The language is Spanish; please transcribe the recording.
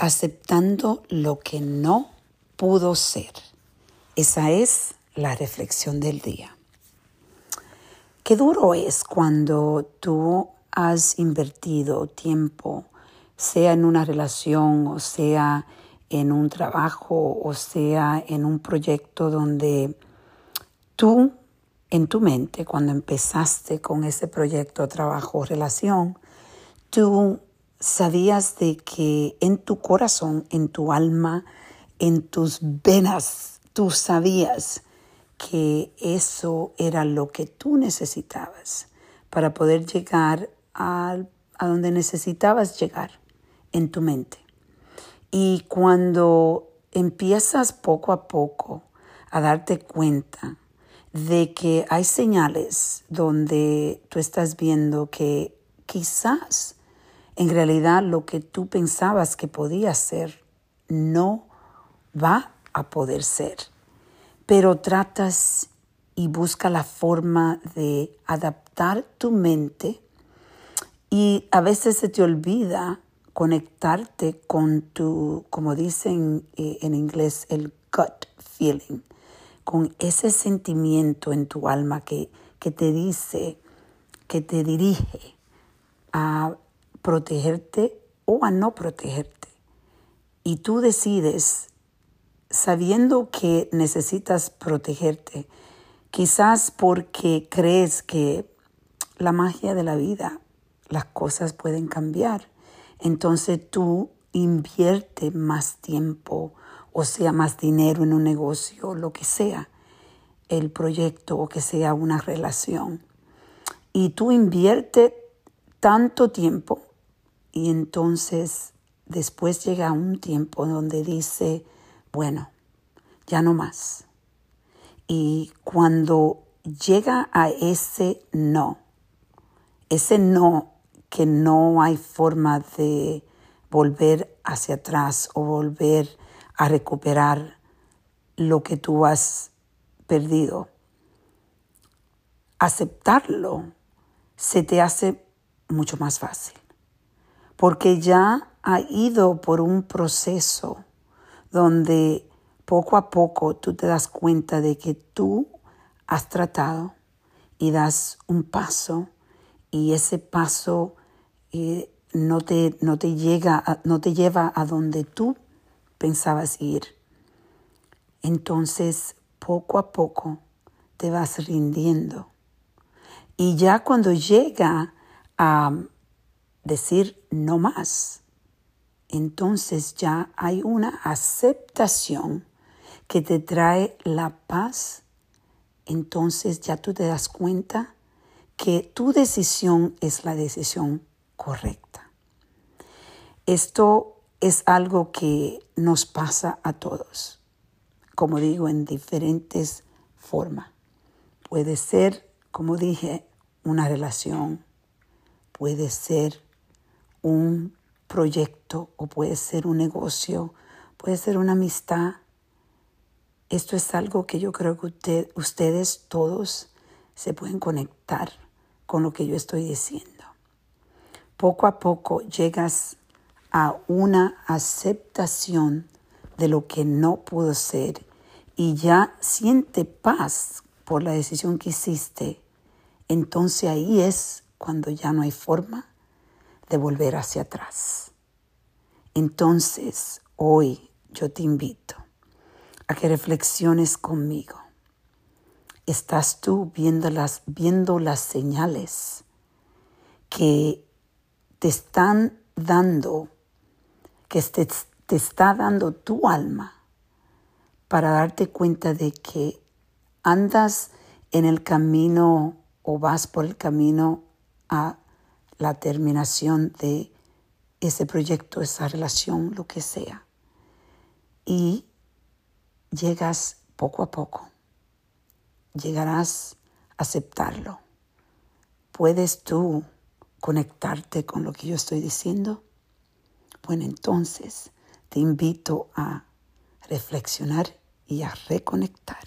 aceptando lo que no pudo ser. Esa es la reflexión del día. Qué duro es cuando tú has invertido tiempo, sea en una relación o sea en un trabajo o sea en un proyecto donde tú en tu mente, cuando empezaste con ese proyecto, trabajo relación, tú sabías de que en tu corazón, en tu alma, en tus venas, tú sabías que eso era lo que tú necesitabas para poder llegar a, a donde necesitabas llegar en tu mente. Y cuando empiezas poco a poco a darte cuenta de que hay señales donde tú estás viendo que quizás en realidad lo que tú pensabas que podía ser no va a poder ser. Pero tratas y busca la forma de adaptar tu mente y a veces se te olvida conectarte con tu, como dicen eh, en inglés, el gut feeling, con ese sentimiento en tu alma que, que te dice, que te dirige a protegerte o a no protegerte. Y tú decides, sabiendo que necesitas protegerte, quizás porque crees que la magia de la vida, las cosas pueden cambiar. Entonces tú invierte más tiempo, o sea, más dinero en un negocio, lo que sea, el proyecto o que sea una relación. Y tú invierte tanto tiempo y entonces después llega un tiempo donde dice, bueno, ya no más. Y cuando llega a ese no, ese no que no hay forma de volver hacia atrás o volver a recuperar lo que tú has perdido, aceptarlo se te hace mucho más fácil porque ya ha ido por un proceso donde poco a poco tú te das cuenta de que tú has tratado y das un paso y ese paso eh, no, te, no, te llega no te lleva a donde tú pensabas ir. Entonces, poco a poco te vas rindiendo. Y ya cuando llega a decir no más, entonces ya hay una aceptación que te trae la paz. Entonces ya tú te das cuenta que tu decisión es la decisión correcta. Esto es algo que nos pasa a todos, como digo, en diferentes formas. Puede ser, como dije, una relación, puede ser un proyecto o puede ser un negocio, puede ser una amistad. Esto es algo que yo creo que ustedes todos se pueden conectar con lo que yo estoy diciendo. Poco a poco llegas a una aceptación de lo que no pudo ser y ya siente paz por la decisión que hiciste, entonces ahí es cuando ya no hay forma de volver hacia atrás. Entonces, hoy yo te invito a que reflexiones conmigo. ¿Estás tú viendo las, viendo las señales que te están dando, que te, te está dando tu alma para darte cuenta de que andas en el camino o vas por el camino a la terminación de ese proyecto, esa relación, lo que sea. Y llegas poco a poco, llegarás a aceptarlo. ¿Puedes tú conectarte con lo que yo estoy diciendo? Bueno, entonces te invito a reflexionar y a reconectar.